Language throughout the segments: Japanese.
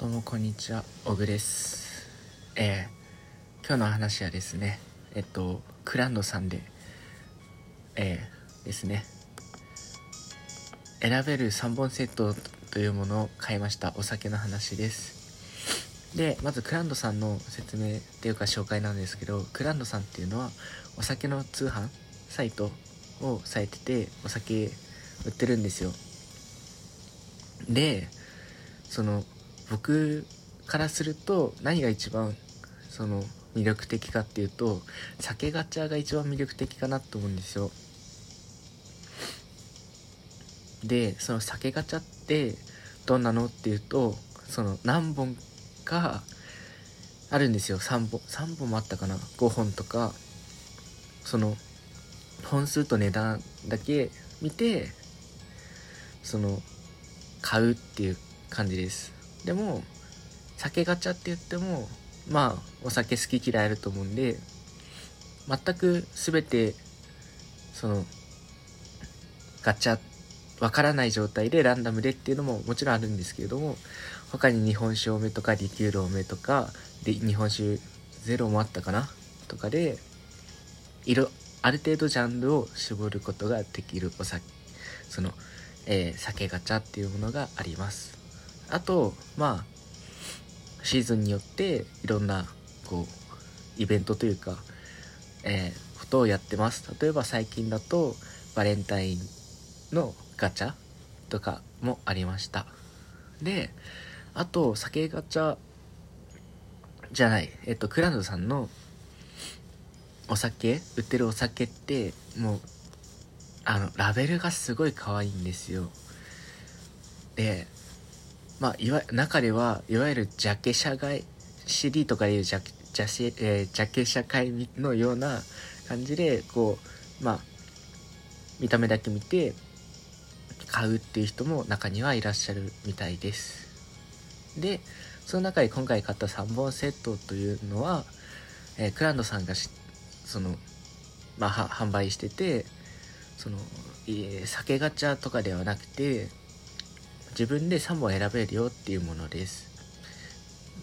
どうもこんにちは、オグです。えー、今日の話はですね、えっと、クランドさんで、えー、ですね、選べる3本セットというものを買いましたお酒の話です。で、まずクランドさんの説明っていうか紹介なんですけど、クランドさんっていうのはお酒の通販サイトをされてて、お酒売ってるんですよ。で、その僕からすると何が一番その魅力的かっていうと酒ガチャが一番魅力的かなと思うんですよ。でその酒ガチャってどんなのっていうとその何本かあるんですよ。3本3本もあったかな。5本とか。その本数と値段だけ見てその買うっていう感じです。でも酒ガチャって言ってもまあお酒好き嫌いあると思うんで全く全てそのガチャわからない状態でランダムでっていうのももちろんあるんですけれども他に日本酒多めとかリキュール多めとかで日本酒ゼロもあったかなとかで色ある程度ジャンルを絞ることができるお酒その、えー酒ガチャっていうものがあります。あとまあシーズンによっていろんなこうイベントというか、えーことをやってます。例えば最近だとバレンタインのガチャとかもありました。であと酒ガチャじゃないえっとクランドさんのお酒売ってるお酒ってもうあのラベルがすごい可愛いんですよ。でまあいわ中ではいわゆるジャケ社会 CD とかでいうジャケジャシ、えージャケ社会のような感じでこうまあ見た目だけ見て買うっていう人も中にはいらっしゃるみたいですでその中で今回買った3本セットというのは、えークランドさんがそのまあ販売しててその、えー酒ガチャとかではなくて自分で3本選べるよっていうものです。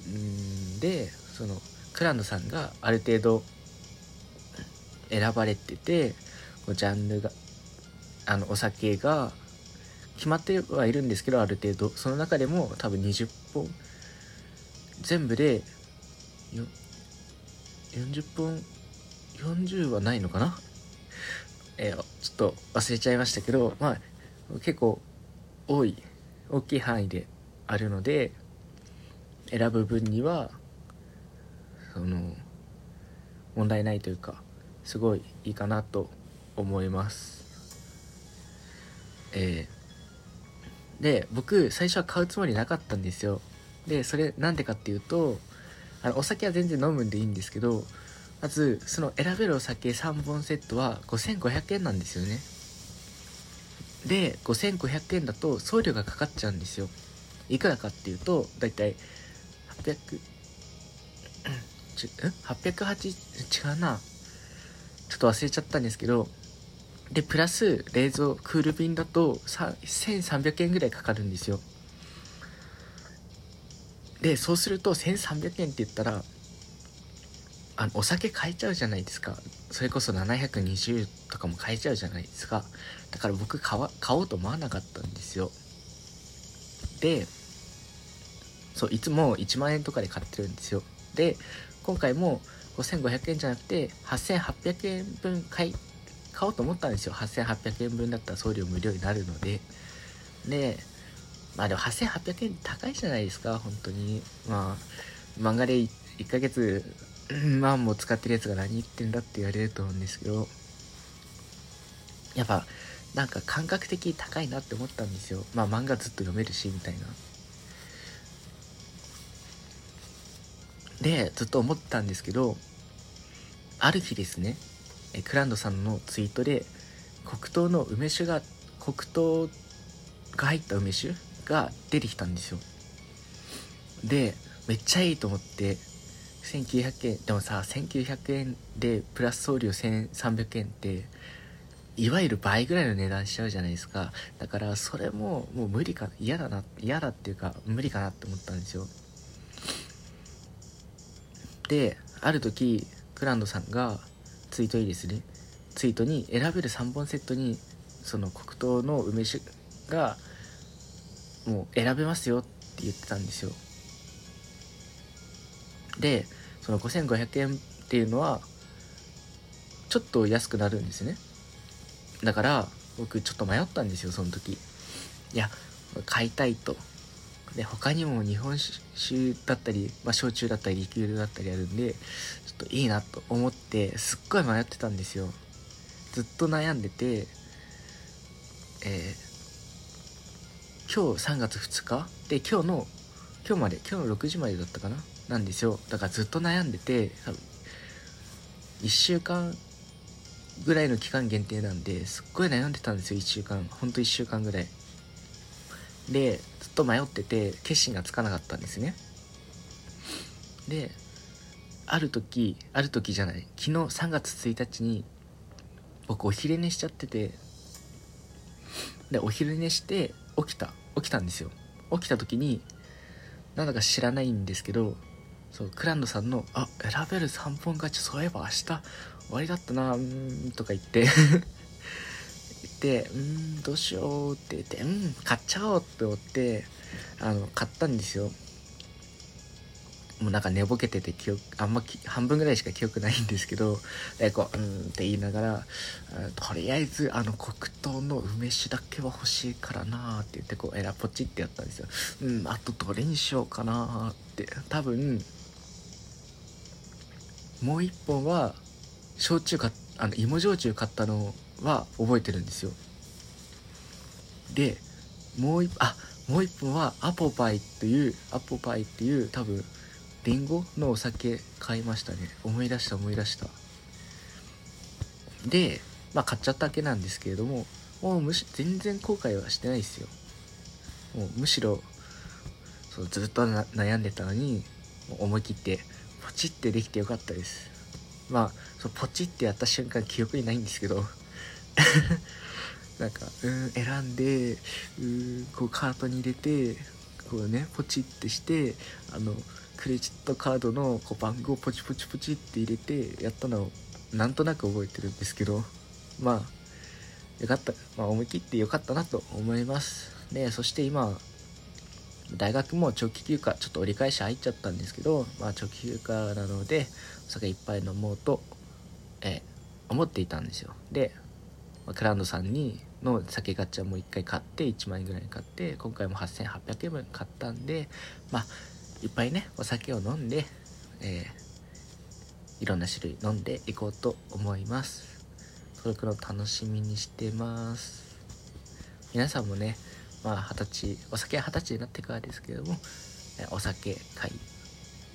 んでそのクランドさんがある程度選ばれててジャンルがあのお酒が決まってはいるんですけどある程度。その中でも多分20本。全部で40本40はないのかな？えーちょっと忘れちゃいましたけどまあ結構多い。大きい範囲であるので選ぶ分にはその問題ないというかすごいいいかなと思います。えーで僕最初は買うつもりなかったんですよ。でそれなんでかっていうとあのお酒は全然飲むんでいいんですけどまずその選べるお酒3本セットは5500円なんですよね。で5500円だと送料がかかっちゃうんですよ。いくらかっていうとだいたい800ちん？880違うな。ちょっと忘れちゃったんですけどでプラス冷蔵クール便だと1300円ぐらいかかるんですよ。でそうすると1300円って言ったらあのお酒買えちゃうじゃないですか。それこそ720とかも買えちゃうじゃないですか。だから僕買おうと思わなかったんですよ。でそういつも1万円とかで買ってるんですよ。で今回も5500円じゃなくて8800円分買い買おうと思ったんですよ。8800円分だったら送料無料になるので。でまあでも8800円高いじゃないですか本当に。まあ漫画で1ヶ月うん万も使ってるやつが何言ってんだって言われると思うんですけどやっぱなんか感覚的に高いなって思ったんですよ。まあ漫画ずっと読めるしみたいな。でずっと思ったんですけどある日ですねえクランドさんのツイートで黒糖の梅酒が黒糖が入った梅酒が出てきたんですよ。でめっちゃいいと思って1900円。でもさ1900円でプラス送料1300円っていわゆる倍ぐらいの値段しちゃうじゃないですか。だからそれももう無理かな。嫌だな嫌だっていうか無理かなって思ったんですよ。である時クランドさんがツイートいいですね。ツイートに選べる3本セットにその黒糖の梅酒がもう選べますよって言ってたんですよ。でその5500円っていうのはちょっと安くなるんですね。だから僕ちょっと迷ったんですよその時。いや買いたいと。で他にも日本酒だったり、まあ、焼酎だったりリキュールだったりあるんでちょっといいなと思ってすっごい迷ってたんですよ。ずっと悩んでてえー、今日3月2日？で今日の今日まで今日の6時までだったかな？なんですよ。だからずっと悩んでて1週間ぐらいの期間限定なんですっごい悩んでたんですよ1週間。ほんと1週間ぐらい。でずっと迷ってて決心がつかなかったんですね。である時ある時じゃない。昨日3月1日に僕お昼寝しちゃっててでお昼寝して起きた。起きたんですよ。起きた時になんだか知らないんですけどそうクランドさんの「あ選べる3本勝ちそういえば明日終わりだったなうん」とか言って。言って「うんどうしよう」って言って「うん買っちゃおう」って思ってあの買ったんですよ。もうなんか寝ぼけてて記憶あんま半分ぐらいしか記憶ないんですけどでこううんって言いながらとりあえずあの黒糖の梅酒だけは欲しいからなって言ってこうえらポチってやったんですよ。うんあとどれにしようかなって。多分もう一本は焼酎かあの芋焼酎買ったのは覚えてるんですよ。でもう一あもう一本はアポパイっていうアポパイっていう多分リンゴのお酒買いましたね。思い出した思い出した。でまあ買っちゃったわけなんですけれどももうむし全然後悔はしてないですよ。もうむしろそうずっと悩んでたのに思い切ってポチってできてよかったです。まあそうポチってやった瞬間記憶にないんですけど。なんかうん選んでうんこうカートに入れてこうねポチってしてあのクレジットカードのこう番号ポチポチポチって入れてやったのをなんとなく覚えてるんですけど。まあよかった、まあ、思い切ってよかったなと思います。でそして今大学も長期休暇ちょっと折り返し入っちゃったんですけど、まあ、長期休暇なのでお酒いっぱい飲もうと、え、思っていたんですよ。で、ま、クラウンドさんにの酒ガチャも1回買って1万円ぐらい買って今回も8800円分買ったんでまあいっぱいねお酒を飲んで、えー、いろんな種類飲んでいこうと思います。それくらい楽しみにしてます。皆さんもねまあ二十歳お酒は二十歳になってからですけどもお酒買い、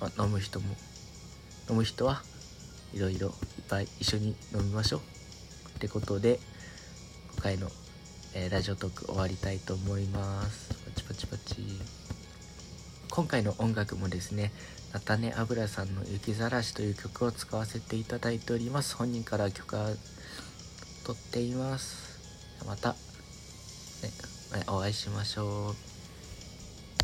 まあ、飲む人も飲む人はいろいろいっぱい一緒に飲みましょう。ってことで今回の、えー、ラジオトーク終わりたいと思います。パチパチパチ。今回の音楽もですね菜種油さんの「雪ざらし」という曲を使わせていただいております。本人から許可取っています。また、ね、お会いしましょう。